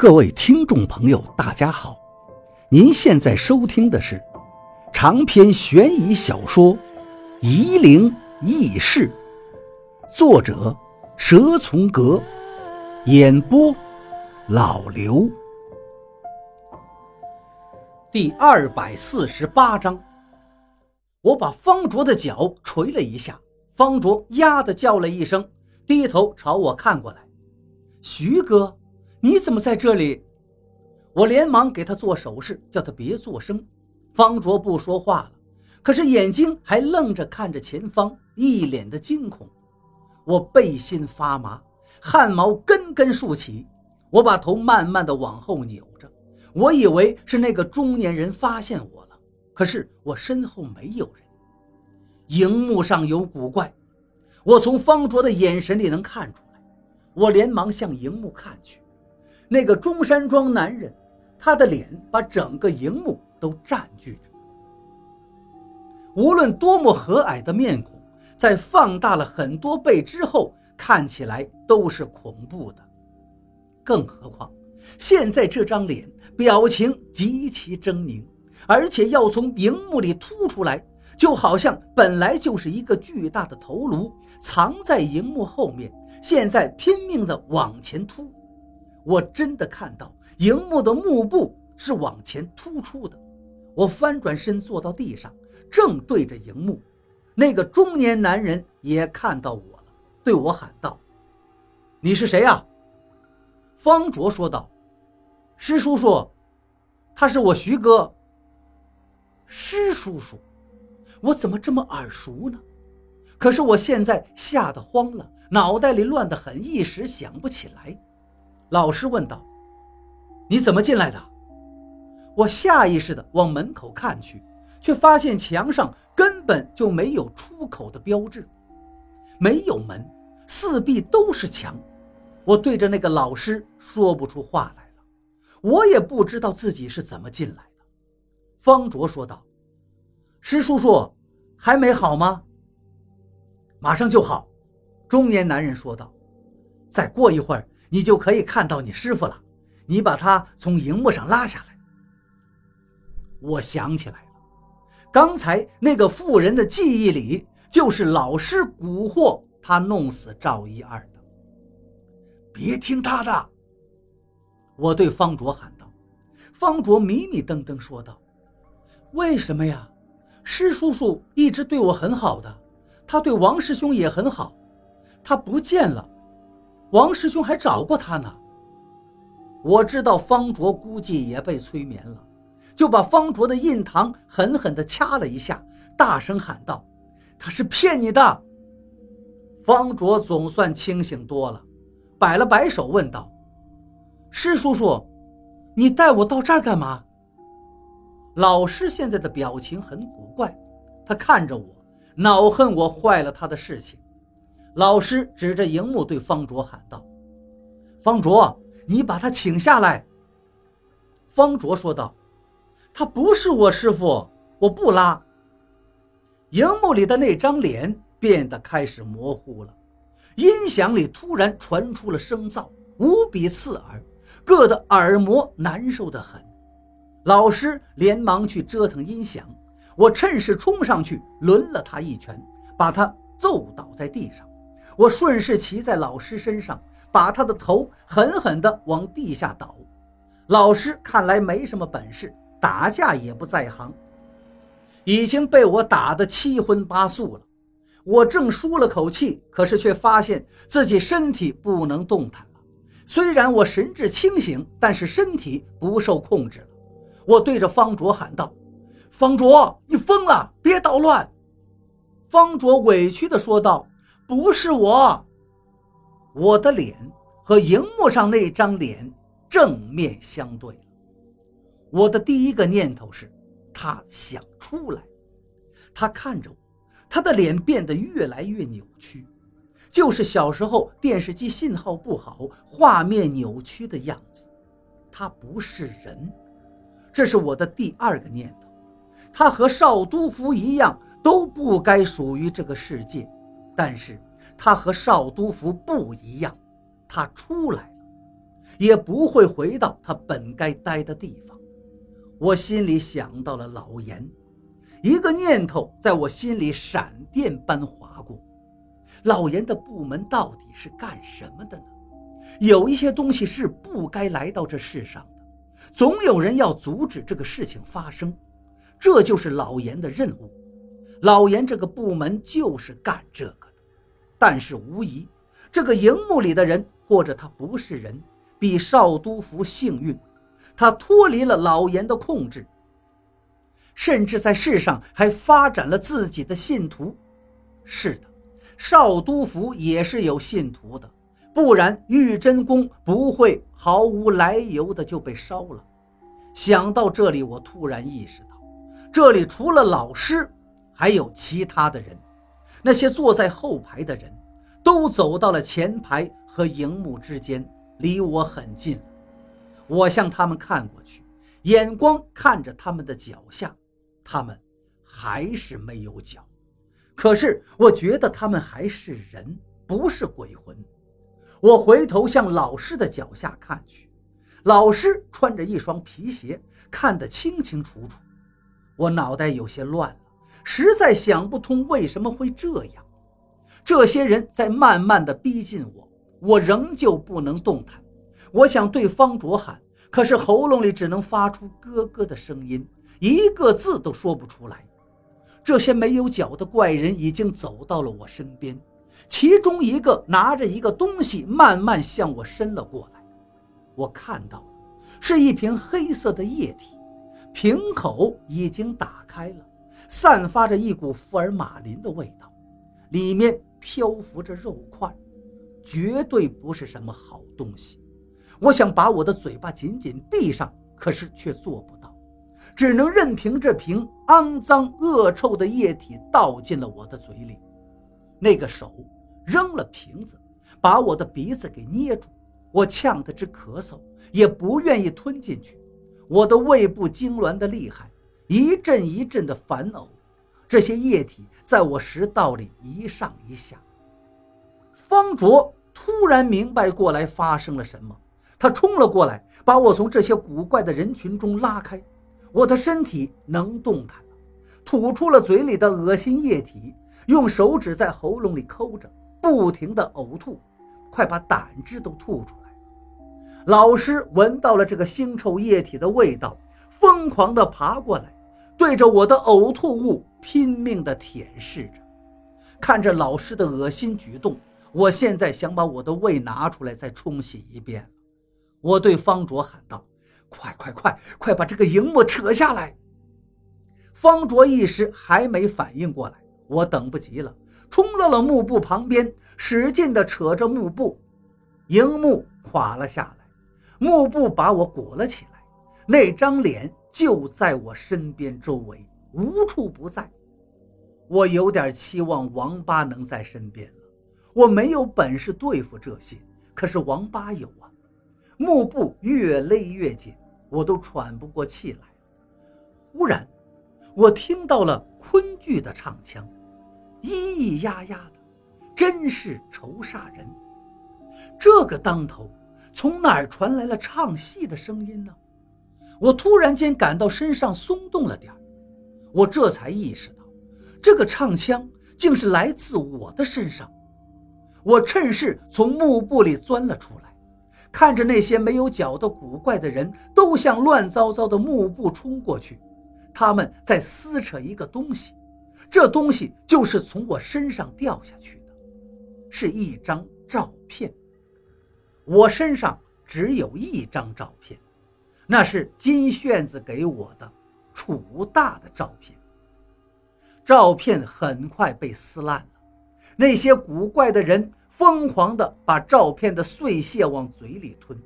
各位听众朋友，大家好！您现在收听的是长篇悬疑小说《夷陵轶事》，作者蛇从阁，演播老刘。第二百四十八章，我把方卓的脚捶了一下，方卓呀的叫了一声，低头朝我看过来，徐哥。你怎么在这里？我连忙给他做手势，叫他别作声。方卓不说话了，可是眼睛还愣着看着前方，一脸的惊恐。我背心发麻，汗毛根根竖起。我把头慢慢的往后扭着，我以为是那个中年人发现我了，可是我身后没有人。荧幕上有古怪，我从方卓的眼神里能看出来。我连忙向荧幕看去。那个中山装男人，他的脸把整个荧幕都占据着。无论多么和蔼的面孔，在放大了很多倍之后，看起来都是恐怖的。更何况，现在这张脸表情极其狰狞，而且要从荧幕里凸出来，就好像本来就是一个巨大的头颅藏在荧幕后面，现在拼命地往前凸。我真的看到荧幕的幕布是往前突出的，我翻转身坐到地上，正对着荧幕。那个中年男人也看到我了，对我喊道：“你是谁呀？”方卓说道：“师叔叔，他是我徐哥。”师叔叔，我怎么这么耳熟呢？可是我现在吓得慌了，脑袋里乱得很，一时想不起来。老师问道：“你怎么进来的？”我下意识地往门口看去，却发现墙上根本就没有出口的标志，没有门，四壁都是墙。我对着那个老师说不出话来了，我也不知道自己是怎么进来的。方卓说道：“施叔叔，还没好吗？”“马上就好。”中年男人说道，“再过一会儿。”你就可以看到你师傅了，你把他从荧幕上拉下来。我想起来了，刚才那个妇人的记忆里，就是老师蛊惑他弄死赵一二的。别听他的，我对方卓喊道。方卓迷迷瞪瞪说道：“为什么呀？师叔叔一直对我很好的，他对王师兄也很好，他不见了。”王师兄还找过他呢。我知道方卓估计也被催眠了，就把方卓的印堂狠狠地掐了一下，大声喊道：“他是骗你的！”方卓总算清醒多了，摆了摆手问道：“施叔叔，你带我到这儿干嘛？”老师现在的表情很古怪，他看着我，恼恨我坏了他的事情。老师指着荧幕对方卓喊道：“方卓，你把他请下来。”方卓说道：“他不是我师傅，我不拉。”荧幕里的那张脸变得开始模糊了，音响里突然传出了声噪，无比刺耳，硌得耳膜难受的很。老师连忙去折腾音响，我趁势冲上去抡了他一拳，把他揍倒在地上。我顺势骑在老师身上，把他的头狠狠地往地下倒。老师看来没什么本事，打架也不在行，已经被我打得七荤八素了。我正舒了口气，可是却发现自己身体不能动弹了。虽然我神志清醒，但是身体不受控制了。我对着方卓喊道：“方卓，你疯了，别捣乱！”方卓委屈地说道。不是我，我的脸和荧幕上那张脸正面相对。我的第一个念头是，他想出来。他看着我，他的脸变得越来越扭曲，就是小时候电视机信号不好、画面扭曲的样子。他不是人，这是我的第二个念头。他和少都府一样，都不该属于这个世界。但是他和少都府不一样，他出来了。也不会回到他本该待的地方。我心里想到了老严，一个念头在我心里闪电般划过：老严的部门到底是干什么的呢？有一些东西是不该来到这世上的，总有人要阻止这个事情发生，这就是老严的任务。老严这个部门就是干这个。但是无疑，这个荧幕里的人，或者他不是人，比少都府幸运。他脱离了老严的控制，甚至在世上还发展了自己的信徒。是的，少都府也是有信徒的，不然玉真宫不会毫无来由的就被烧了。想到这里，我突然意识到，这里除了老师，还有其他的人。那些坐在后排的人，都走到了前排和荧幕之间，离我很近。我向他们看过去，眼光看着他们的脚下，他们还是没有脚。可是我觉得他们还是人，不是鬼魂。我回头向老师的脚下看去，老师穿着一双皮鞋，看得清清楚楚。我脑袋有些乱，实在想不通为什么会这样。这些人在慢慢的逼近我，我仍旧不能动弹。我想对方卓喊，可是喉咙里只能发出咯咯的声音，一个字都说不出来。这些没有脚的怪人已经走到了我身边，其中一个拿着一个东西，慢慢向我伸了过来。我看到，是一瓶黑色的液体，瓶口已经打开了，散发着一股福尔马林的味道，里面漂浮着肉块，绝对不是什么好东西。我想把我的嘴巴紧紧闭上，可是却做不到，只能任凭这瓶肮脏恶臭的液体倒进了我的嘴里。那个手扔了瓶子，把我的鼻子给捏住，我呛得直咳嗽，也不愿意吞进去。我的胃部痉挛的厉害，一阵一阵的烦呕。这些液体在我食道里一上一下。方卓突然明白过来发生了什么。他冲了过来，把我从这些古怪的人群中拉开。我的身体能动弹了，吐出了嘴里的恶心液体，用手指在喉咙里抠着，不停地呕吐，快把胆汁都吐出来。老师闻到了这个腥臭液体的味道，疯狂地爬过来，对着我的呕吐物拼命地舔舐着。看着老师的恶心举动，我现在想把我的胃拿出来再冲洗一遍。我对方卓喊道：“快快快，快把这个荧幕扯下来！”方卓一时还没反应过来，我等不及了，冲到了幕布旁边，使劲地扯着幕布，荧幕垮了下来，幕布把我裹了起来，那张脸就在我身边周围，无处不在。我有点期望王八能在身边了，我没有本事对付这些，可是王八有啊。幕布越勒越紧，我都喘不过气来。忽然，我听到了昆剧的唱腔，咿咿呀呀的，真是愁煞人。这个当头，从哪儿传来了唱戏的声音呢？我突然间感到身上松动了点我这才意识到，这个唱腔竟是来自我的身上。我趁势从幕布里钻了出来。看着那些没有脚的古怪的人，都向乱糟糟的幕布冲过去。他们在撕扯一个东西，这东西就是从我身上掉下去的，是一张照片。我身上只有一张照片，那是金炫子给我的楚大的照片。照片很快被撕烂了，那些古怪的人。疯狂地把照片的碎屑往嘴里吞，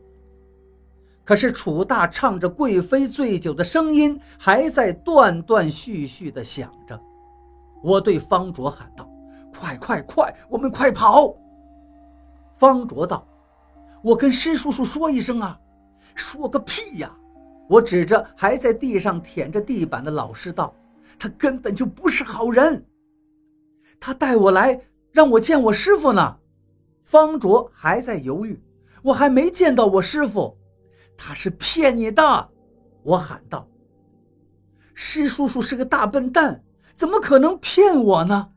可是楚大唱着贵妃醉酒的声音还在断断续续地响着。我对方卓喊道：“快快快，我们快跑！”方卓道：“我跟施叔叔说一声啊，说个屁呀！”我指着还在地上舔着地板的老师道：“他根本就不是好人，他带我来让我见我师傅呢。”方卓还在犹豫，我还没见到我师傅，他是骗你的！我喊道。师叔叔是个大笨蛋，怎么可能骗我呢？